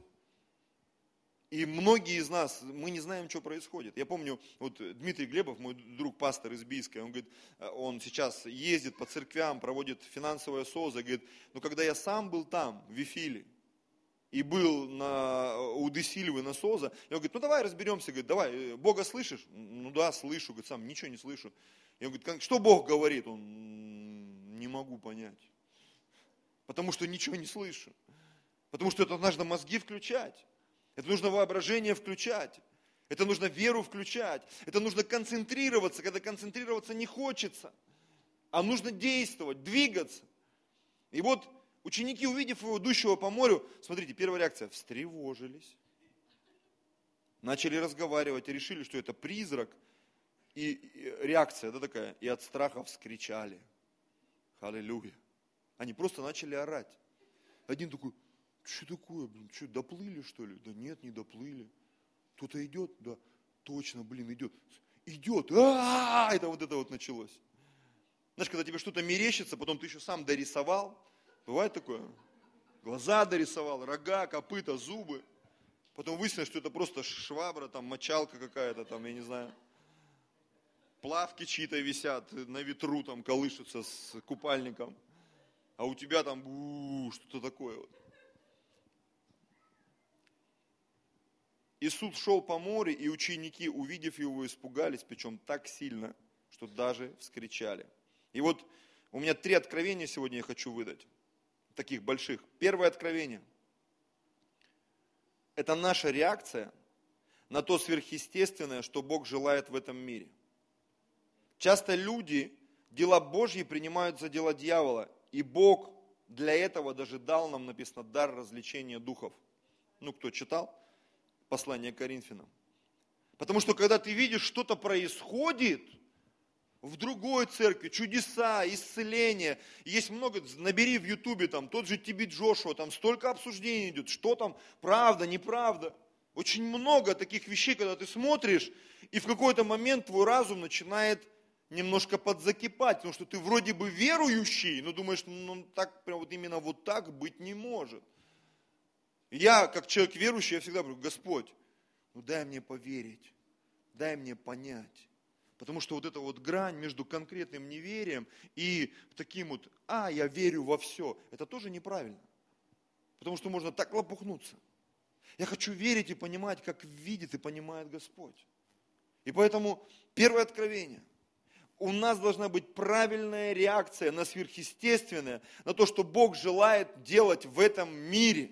И многие из нас, мы не знаем, что происходит. Я помню, вот Дмитрий Глебов, мой друг, пастор из Бийска, он говорит, он сейчас ездит по церквям, проводит финансовое СОЗа, говорит, но когда я сам был там, в Вифиле, и был на, у Десильвы на Соза, и он говорит, ну давай разберемся, говорит, давай, э, Бога слышишь? Ну да, слышу, говорит, сам ничего не слышу. И он говорит, что Бог говорит? Он, не могу понять. Потому что ничего не слышу. Потому что это нужно мозги включать. Это нужно воображение включать. Это нужно веру включать. Это нужно концентрироваться, когда концентрироваться не хочется. А нужно действовать, двигаться. И вот Ученики, увидев его идущего по морю, смотрите, первая реакция, встревожились. Начали разговаривать и решили, что это призрак. И реакция да, такая, и от страха вскричали. Аллилуйя. Они просто начали орать. Один такой, что такое, блин, что, доплыли что ли? Да нет, не доплыли. Кто-то идет? Да, точно, блин, идет. Идет, а, это вот это вот началось. Знаешь, когда тебе что-то мерещится, потом ты еще сам дорисовал, Бывает такое? Глаза дорисовал, рога, копыта, зубы. Потом выяснилось, что это просто швабра, там мочалка какая-то, там, я не знаю. Плавки чьи-то висят, на ветру там колышутся с купальником. А у тебя там что-то такое вот. Иисус шел по морю, и ученики, увидев его, испугались, причем так сильно, что даже вскричали. И вот у меня три откровения сегодня я хочу выдать таких больших. Первое откровение – это наша реакция на то сверхъестественное, что Бог желает в этом мире. Часто люди дела Божьи принимают за дела дьявола, и Бог для этого даже дал нам, написано, дар развлечения духов. Ну, кто читал послание Коринфянам? Потому что когда ты видишь, что-то происходит – в другой церкви, чудеса, исцеления. Есть много, набери в ютубе там, тот же Тибет Джошуа, там столько обсуждений идет, что там правда, неправда. Очень много таких вещей, когда ты смотришь, и в какой-то момент твой разум начинает немножко подзакипать, потому что ты вроде бы верующий, но думаешь, ну так, прям вот именно вот так быть не может. Я, как человек верующий, я всегда говорю, Господь, ну дай мне поверить, дай мне понять. Потому что вот эта вот грань между конкретным неверием и таким вот, а, я верю во все, это тоже неправильно. Потому что можно так лопухнуться. Я хочу верить и понимать, как видит и понимает Господь. И поэтому первое откровение. У нас должна быть правильная реакция на сверхъестественное, на то, что Бог желает делать в этом мире.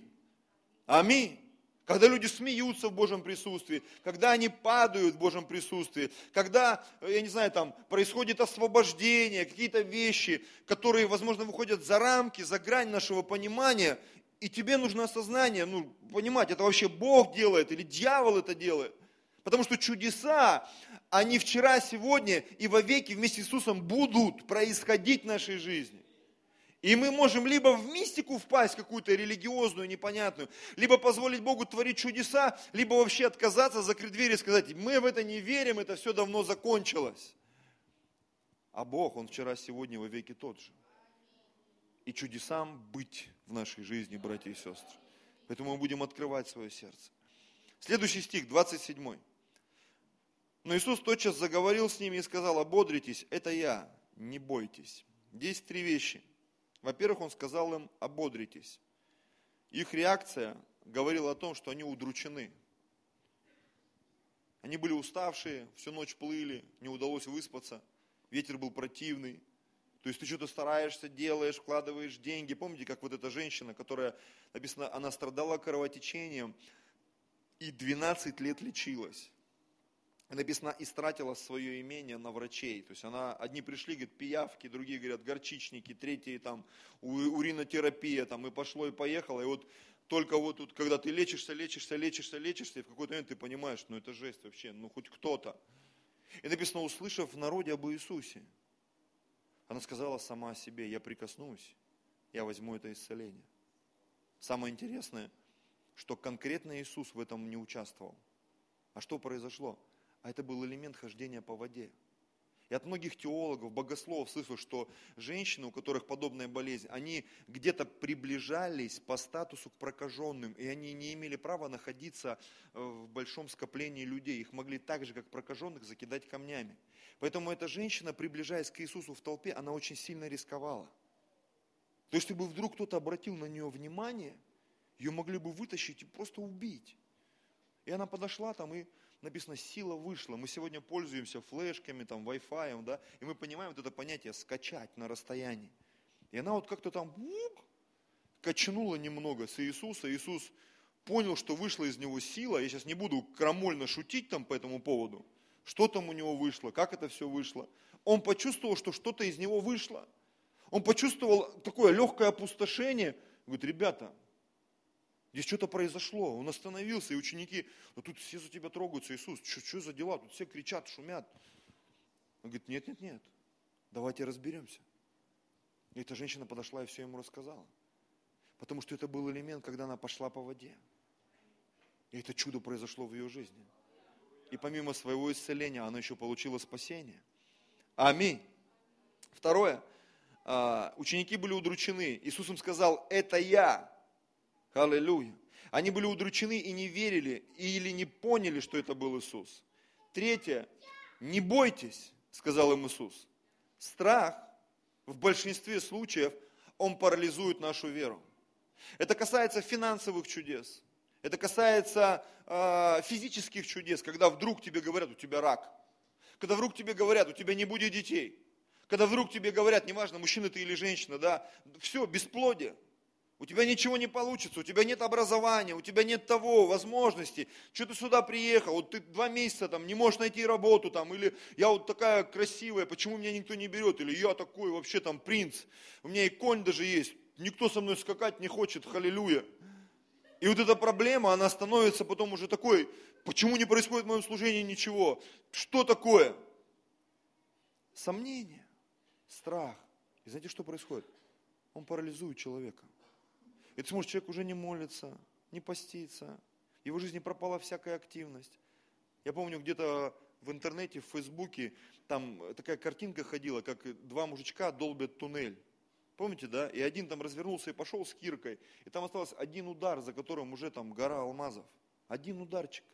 Аминь когда люди смеются в Божьем присутствии, когда они падают в Божьем присутствии, когда, я не знаю, там происходит освобождение, какие-то вещи, которые, возможно, выходят за рамки, за грань нашего понимания, и тебе нужно осознание, ну, понимать, это вообще Бог делает или дьявол это делает. Потому что чудеса, они вчера, сегодня и вовеки вместе с Иисусом будут происходить в нашей жизни. И мы можем либо в мистику впасть, какую-то религиозную, непонятную, либо позволить Богу творить чудеса, либо вообще отказаться, закрыть дверь и сказать, мы в это не верим, это все давно закончилось. А Бог, Он вчера, сегодня, во веки тот же. И чудесам быть в нашей жизни, братья и сестры. Поэтому мы будем открывать свое сердце. Следующий стих, 27. Но Иисус тотчас заговорил с ними и сказал, ободритесь, это я, не бойтесь. Здесь три вещи – во-первых, он сказал им, ободритесь. Их реакция говорила о том, что они удручены. Они были уставшие, всю ночь плыли, не удалось выспаться, ветер был противный. То есть ты что-то стараешься, делаешь, вкладываешь деньги. Помните, как вот эта женщина, которая, написано, она страдала кровотечением и 12 лет лечилась. Написано, истратила свое имение на врачей. То есть она, одни пришли, говорят, пиявки, другие говорят, горчичники, третьи там уринотерапия, там и пошло, и поехало. И вот только вот тут, когда ты лечишься, лечишься, лечишься, лечишься, и в какой-то момент ты понимаешь, ну это жесть вообще, ну хоть кто-то. И написано, услышав в народе об Иисусе, она сказала сама о себе, я прикоснусь, я возьму это исцеление. Самое интересное, что конкретно Иисус в этом не участвовал. А что произошло? А это был элемент хождения по воде. И от многих теологов, богословов слышу, что женщины, у которых подобная болезнь, они где-то приближались по статусу к прокаженным, и они не имели права находиться э, в большом скоплении людей. Их могли так же, как прокаженных, закидать камнями. Поэтому эта женщина, приближаясь к Иисусу в толпе, она очень сильно рисковала. То есть, если бы вдруг кто-то обратил на нее внимание, ее могли бы вытащить и просто убить. И она подошла там и написано, сила вышла. Мы сегодня пользуемся флешками, там, Wi-Fi, да, и мы понимаем вот это понятие скачать на расстоянии. И она вот как-то там ук, качнула немного с Иисуса. Иисус понял, что вышла из него сила. Я сейчас не буду крамольно шутить там по этому поводу. Что там у него вышло, как это все вышло. Он почувствовал, что что-то из него вышло. Он почувствовал такое легкое опустошение. Говорит, ребята, Здесь что-то произошло, он остановился, и ученики, ну тут все за тебя трогаются, Иисус, что, что за дела, тут все кричат, шумят. Он говорит, нет, нет, нет, давайте разберемся. И эта женщина подошла и все ему рассказала. Потому что это был элемент, когда она пошла по воде. И это чудо произошло в ее жизни. И помимо своего исцеления, она еще получила спасение. Аминь. Второе. А, ученики были удручены. Иисус им сказал, это я, Аллилуйя. Они были удручены и не верили, или не поняли, что это был Иисус. Третье. Не бойтесь, сказал им Иисус. Страх в большинстве случаев, он парализует нашу веру. Это касается финансовых чудес. Это касается э, физических чудес, когда вдруг тебе говорят, у тебя рак. Когда вдруг тебе говорят, у тебя не будет детей. Когда вдруг тебе говорят, неважно, мужчина ты или женщина, да, все, бесплодие у тебя ничего не получится, у тебя нет образования, у тебя нет того, возможности, что ты сюда приехал, вот ты два месяца там не можешь найти работу там, или я вот такая красивая, почему меня никто не берет, или я такой вообще там принц, у меня и конь даже есть, никто со мной скакать не хочет, халилюя. И вот эта проблема, она становится потом уже такой, почему не происходит в моем служении ничего, что такое? Сомнение, страх. И знаете, что происходит? Он парализует человека. И ты смотришь, человек уже не молится, не постится, в его жизни пропала всякая активность. Я помню, где-то в интернете, в Фейсбуке, там такая картинка ходила, как два мужичка долбят туннель. Помните, да? И один там развернулся и пошел с киркой. И там остался один удар, за которым уже там гора алмазов. Один ударчик.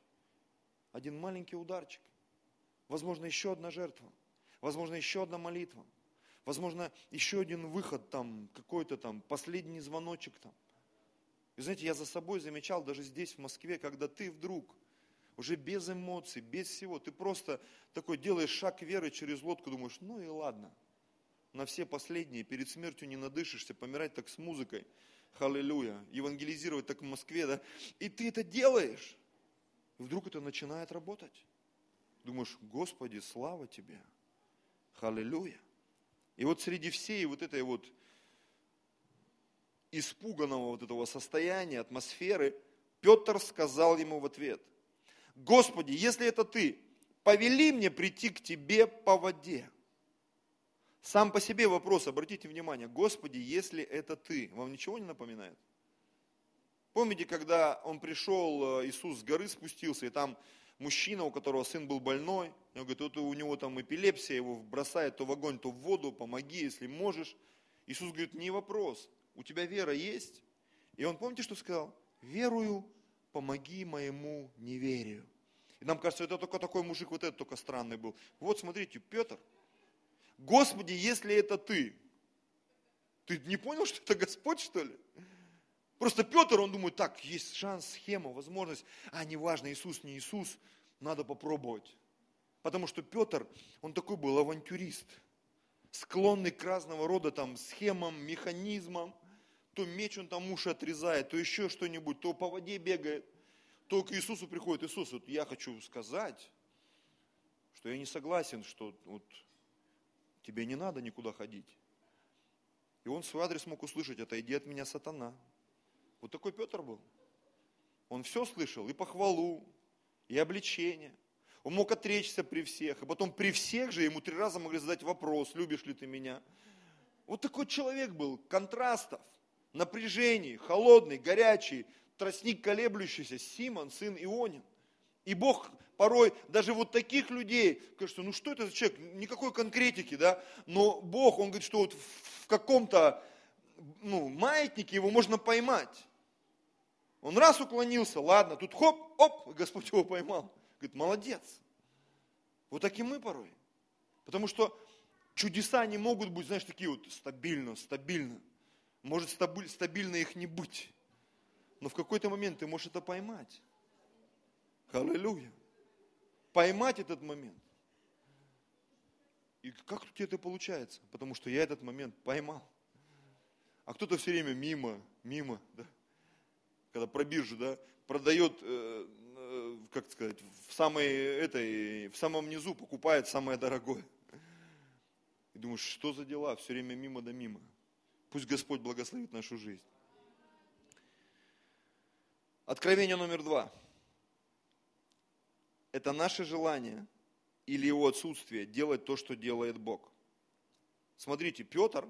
Один маленький ударчик. Возможно, еще одна жертва. Возможно, еще одна молитва. Возможно, еще один выход там, какой-то там, последний звоночек там. И знаете, я за собой замечал даже здесь, в Москве, когда ты вдруг, уже без эмоций, без всего, ты просто такой делаешь шаг веры через лодку, думаешь, ну и ладно, на все последние, перед смертью не надышишься, помирать так с музыкой, халилюя, евангелизировать так в Москве, да, и ты это делаешь, и вдруг это начинает работать. Думаешь, Господи, слава Тебе, халилюя. И вот среди всей вот этой вот испуганного вот этого состояния, атмосферы, Петр сказал ему в ответ, Господи, если это ты, повели мне прийти к тебе по воде. Сам по себе вопрос, обратите внимание, Господи, если это ты, вам ничего не напоминает? Помните, когда он пришел, э, Иисус с горы спустился, и там мужчина, у которого сын был больной, он говорит, вот у него там эпилепсия, его бросает то в огонь, то в воду, помоги, если можешь. Иисус говорит, не вопрос, у тебя вера есть? И он, помните, что сказал? Верую, помоги моему неверию. И нам кажется, это только такой мужик, вот этот только странный был. Вот смотрите, Петр, Господи, если это ты, ты не понял, что это Господь, что ли? Просто Петр, он думает, так, есть шанс, схема, возможность. А, неважно, Иисус, не Иисус, надо попробовать. Потому что Петр, он такой был авантюрист, склонный к разного рода там схемам, механизмам то меч он там уши отрезает, то еще что-нибудь, то по воде бегает, то к Иисусу приходит, Иисус, вот я хочу сказать, что я не согласен, что вот, тебе не надо никуда ходить. И он свой адрес мог услышать, отойди от меня, сатана. Вот такой Петр был. Он все слышал, и похвалу, и обличение. Он мог отречься при всех, и потом при всех же ему три раза могли задать вопрос, любишь ли ты меня. Вот такой человек был, контрастов, напряжений, холодный, горячий, тростник колеблющийся, Симон, сын Ионин. И Бог порой даже вот таких людей, кажется, ну что это за человек, никакой конкретики, да, но Бог, Он говорит, что вот в каком-то ну, маятнике его можно поймать. Он раз уклонился, ладно, тут хоп, оп, Господь его поймал. Говорит, молодец. Вот так и мы порой. Потому что чудеса не могут быть, знаешь, такие вот стабильно, стабильно. Может стабильно их не быть. Но в какой-то момент ты можешь это поймать. Аллилуйя. Поймать этот момент. И как у тебя это получается? Потому что я этот момент поймал. А кто-то все время мимо, мимо, да? когда про биржу, да, продает, э, э, как сказать, в, самой, этой, в самом низу покупает самое дорогое. И думаешь, что за дела, все время мимо да мимо. Пусть Господь благословит нашу жизнь. Откровение номер два. Это наше желание или его отсутствие делать то, что делает Бог. Смотрите, Петр,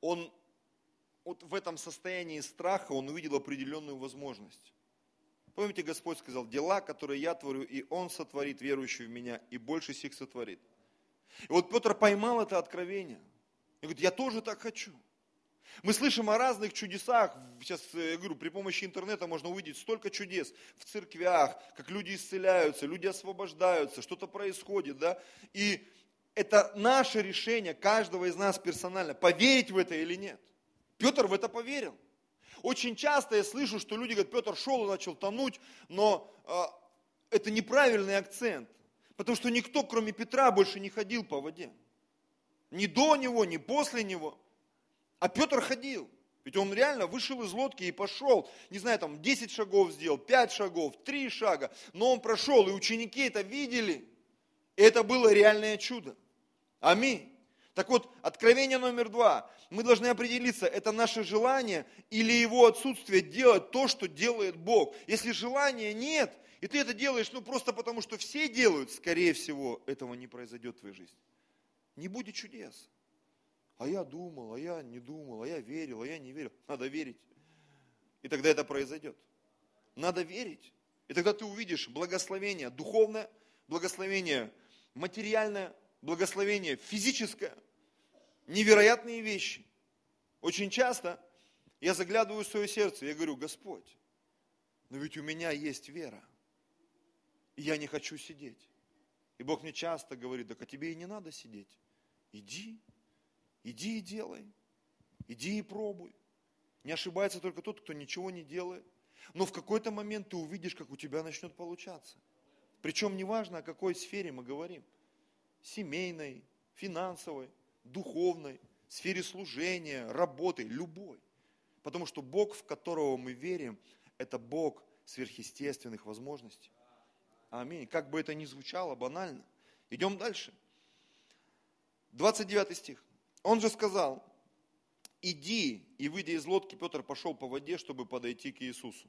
он вот в этом состоянии страха он увидел определенную возможность. Помните, Господь сказал, дела, которые я творю, и Он сотворит, верующий в Меня, и больше сих сотворит. И вот Петр поймал это откровение. И говорит, я тоже так хочу. Мы слышим о разных чудесах. Сейчас, э, я говорю, при помощи интернета можно увидеть столько чудес в церквях, как люди исцеляются, люди освобождаются, что-то происходит, да. И это наше решение, каждого из нас персонально, поверить в это или нет. Петр в это поверил. Очень часто я слышу, что люди говорят, Петр шел и начал тонуть, но э, это неправильный акцент. Потому что никто, кроме Петра, больше не ходил по воде. Ни до него, ни после него. А Петр ходил. Ведь он реально вышел из лодки и пошел, не знаю, там 10 шагов сделал, 5 шагов, 3 шага, но он прошел, и ученики это видели. И это было реальное чудо. Аминь. Так вот, откровение номер два. Мы должны определиться, это наше желание или его отсутствие делать то, что делает Бог. Если желания нет, и ты это делаешь, ну просто потому, что все делают, скорее всего, этого не произойдет в твоей жизни. Не будет чудес. А я думал, а я не думал, а я верил, а я не верил. Надо верить. И тогда это произойдет. Надо верить. И тогда ты увидишь благословение духовное, благословение материальное, благословение физическое, невероятные вещи. Очень часто я заглядываю в свое сердце, я говорю, Господь, но ведь у меня есть вера, и я не хочу сидеть. И Бог мне часто говорит, так а тебе и не надо сидеть. Иди, иди и делай, иди и пробуй. Не ошибается только тот, кто ничего не делает. Но в какой-то момент ты увидишь, как у тебя начнет получаться. Причем неважно, о какой сфере мы говорим – семейной, финансовой, духовной, сфере служения, работы, любой. Потому что Бог, в которого мы верим, это Бог сверхъестественных возможностей. Аминь. Как бы это ни звучало банально. Идем дальше. 29 стих. Он же сказал, иди, и выйдя из лодки, Петр пошел по воде, чтобы подойти к Иисусу.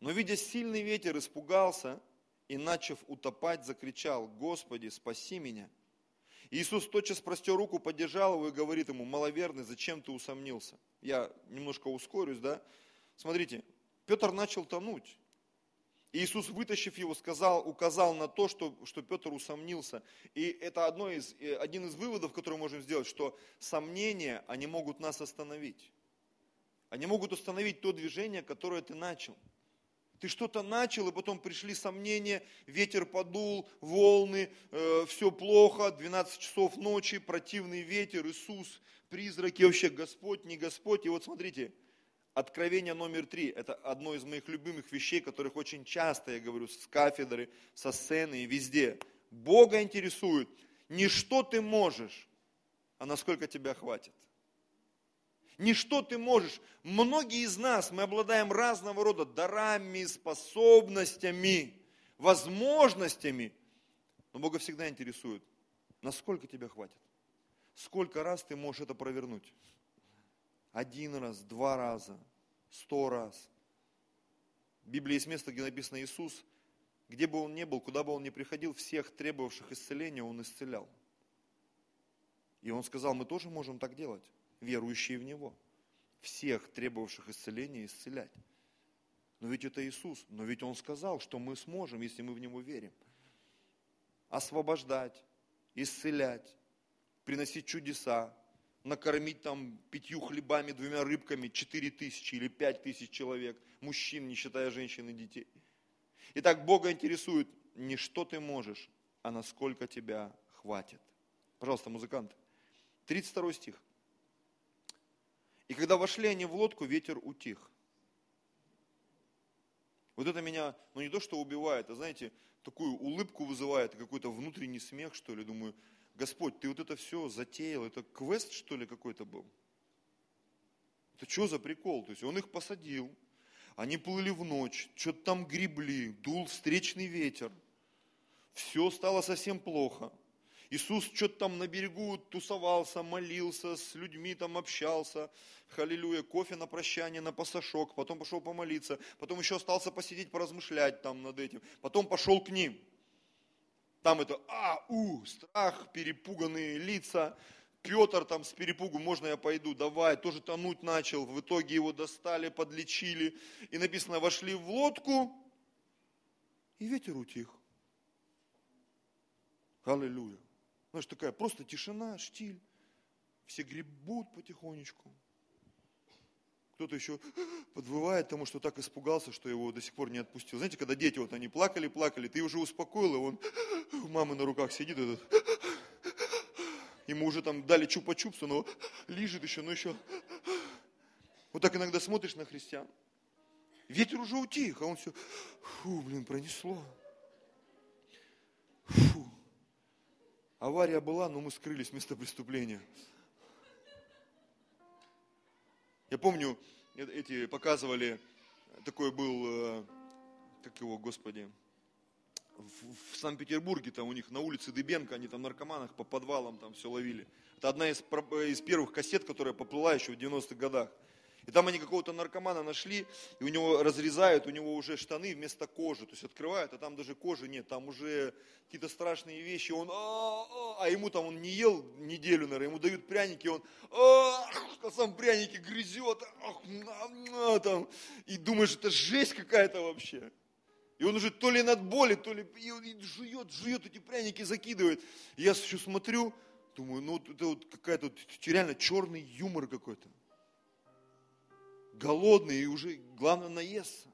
Но видя сильный ветер, испугался и, начав утопать, закричал, «Господи, спаси меня!» Иисус тотчас простер руку, поддержал его и говорит ему, «Маловерный, зачем ты усомнился?» Я немножко ускорюсь, да? Смотрите, Петр начал тонуть. Иисус, вытащив его, сказал, указал на то, что, что Петр усомнился. И это одно из, э, один из выводов, который мы можем сделать, что сомнения, они могут нас остановить. Они могут остановить то движение, которое ты начал. Ты что-то начал, и потом пришли сомнения, ветер подул, волны, э, все плохо, 12 часов ночи, противный ветер, Иисус, призраки, вообще Господь, не Господь. И вот смотрите, откровение номер три, это одно из моих любимых вещей, которых очень часто я говорю с кафедры, со сцены и везде. Бога интересует не что ты можешь, а насколько тебя хватит не что ты можешь. Многие из нас, мы обладаем разного рода дарами, способностями. возможностями. Но Бога всегда интересует, насколько тебя хватит. Сколько раз ты можешь это провернуть? Один раз, два раза, сто раз. В Библии есть место, где написано Иисус, где бы он ни был, куда бы он ни приходил, всех требовавших исцеления он исцелял. И он сказал, мы тоже можем так делать, верующие в Него. Всех требовавших исцеления исцелять. Но ведь это Иисус. Но ведь Он сказал, что мы сможем, если мы в Него верим. Освобождать, исцелять, приносить чудеса, накормить там пятью хлебами, двумя рыбками четыре тысячи или пять тысяч человек, мужчин, не считая женщин и детей. Итак, Бога интересует не что ты можешь, а насколько тебя хватит. Пожалуйста, музыканты. 32 стих. И когда вошли они в лодку, ветер утих. Вот это меня, ну не то, что убивает, а знаете, такую улыбку вызывает, какой-то внутренний смех, что ли. Думаю, Господь, ты вот это все затеял, это квест, что ли, какой-то был? Это что за прикол? То есть он их посадил, они плыли в ночь, что-то там гребли, дул встречный ветер. Все стало совсем плохо. Иисус что-то там на берегу тусовался, молился, с людьми там общался. Халилюя, кофе на прощание, на пасашок. Потом пошел помолиться. Потом еще остался посидеть, поразмышлять там над этим. Потом пошел к ним. Там это а, у, страх, перепуганные лица. Петр там с перепугу, можно я пойду, давай, тоже тонуть начал. В итоге его достали, подлечили. И написано, вошли в лодку, и ветер утих. Аллилуйя. Знаешь, такая просто тишина, штиль. Все гребут потихонечку. Кто-то еще подвывает, потому что так испугался, что его до сих пор не отпустил. Знаете, когда дети, вот они плакали, плакали, ты уже успокоил, и он у мамы на руках сидит, этот, ему уже там дали чупа-чупсу, но лежит еще, но еще. Вот так иногда смотришь на христиан. Ветер уже утих, а он все, фу, блин, пронесло. Фу. Авария была, но мы скрылись с преступления. Я помню, э, эти показывали, такой был, э, как его, господи, в Санкт-Петербурге, там у них на улице Дыбенко, они там наркоманах по подвалам там все ловили. Это одна из, из первых кассет, которая поплыла еще в 90-х годах. И там они какого-то наркомана нашли, и у него разрезают, у него уже штаны вместо кожи, то есть открывают, а там даже кожи нет, там уже какие-то страшные вещи, он, а, а, а ему там, он не ел неделю, наверное, ему дают пряники, он, а, а сам пряники грызет, а, а, там, и думаешь, это жесть какая-то вообще. И он уже то ли над боли, то ли и он жует, жует, эти пряники закидывает. И я еще смотрю, думаю, ну это вот какая-то реально черный юмор какой-то голодный и уже, главное, наесться.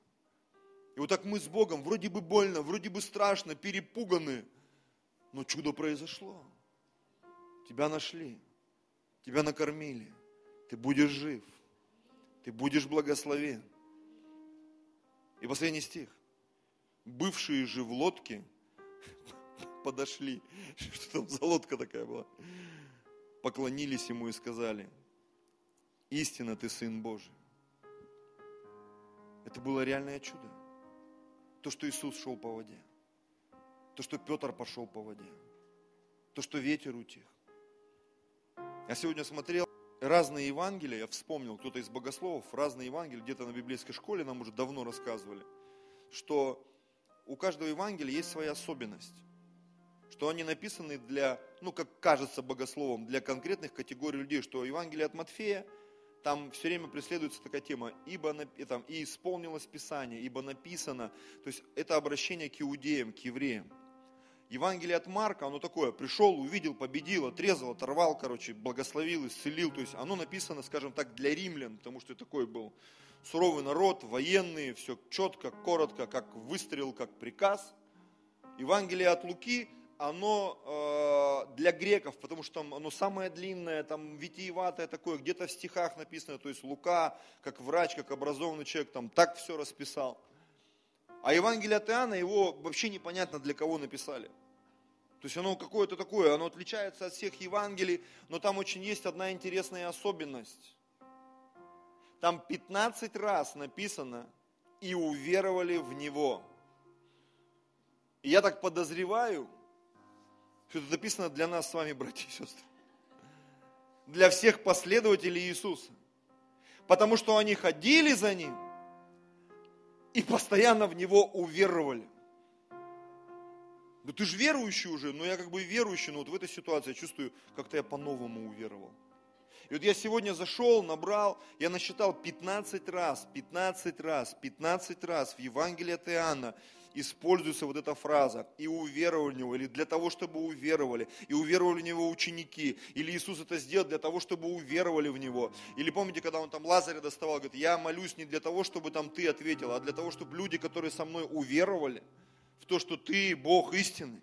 И вот так мы с Богом, вроде бы больно, вроде бы страшно, перепуганы, но чудо произошло. Тебя нашли, тебя накормили, ты будешь жив, ты будешь благословен. И последний стих. Бывшие же в лодке подошли, что там за лодка такая была, поклонились ему и сказали, истинно ты Сын Божий. Это было реальное чудо. То, что Иисус шел по воде. То, что Петр пошел по воде. То, что ветер утих. Я сегодня смотрел разные Евангелия, я вспомнил, кто-то из богословов, разные Евангелия, где-то на библейской школе нам уже давно рассказывали, что у каждого Евангелия есть своя особенность. Что они написаны для, ну, как кажется богословом, для конкретных категорий людей, что Евангелие от Матфея – там все время преследуется такая тема, ибо там, и исполнилось Писание, ибо написано. То есть это обращение к иудеям, к евреям. Евангелие от Марка, оно такое, пришел, увидел, победил, отрезал, оторвал, короче, благословил, исцелил. То есть оно написано, скажем так, для римлян, потому что такой был суровый народ, военные, все четко, коротко, как выстрел, как приказ. Евангелие от Луки, оно э, для греков, потому что там оно самое длинное, там витиеватое такое, где-то в стихах написано, то есть Лука, как врач, как образованный человек, там так все расписал. А Евангелие от Иоанна, его вообще непонятно для кого написали. То есть оно какое-то такое, оно отличается от всех Евангелий, но там очень есть одна интересная особенность. Там 15 раз написано «и уверовали в Него». И я так подозреваю, что это написано для нас с вами, братья и сестры. Для всех последователей Иисуса. Потому что они ходили за Ним и постоянно в Него уверовали. Да ты же верующий уже, но я как бы верующий, но вот в этой ситуации я чувствую, как-то я по-новому уверовал. И вот я сегодня зашел, набрал, я насчитал 15 раз, 15 раз, 15 раз в Евангелии от Иоанна используется вот эта фраза «и уверовали в Него», или «для того, чтобы уверовали», «и уверовали в Него ученики», или Иисус это сделал для того, чтобы уверовали в Него. Или помните, когда Он там Лазаря доставал, говорит, я молюсь не для того, чтобы там ты ответил, а для того, чтобы люди, которые со мной уверовали в то, что ты Бог истинный.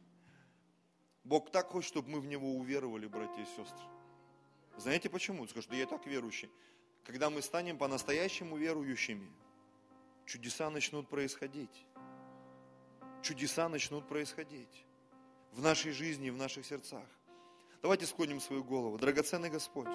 Бог так хочет, чтобы мы в Него уверовали, братья и сестры. Знаете почему? Скажу, что я так верующий. Когда мы станем по-настоящему верующими, чудеса начнут происходить чудеса начнут происходить в нашей жизни в наших сердцах. Давайте склоним свою голову. Драгоценный Господь,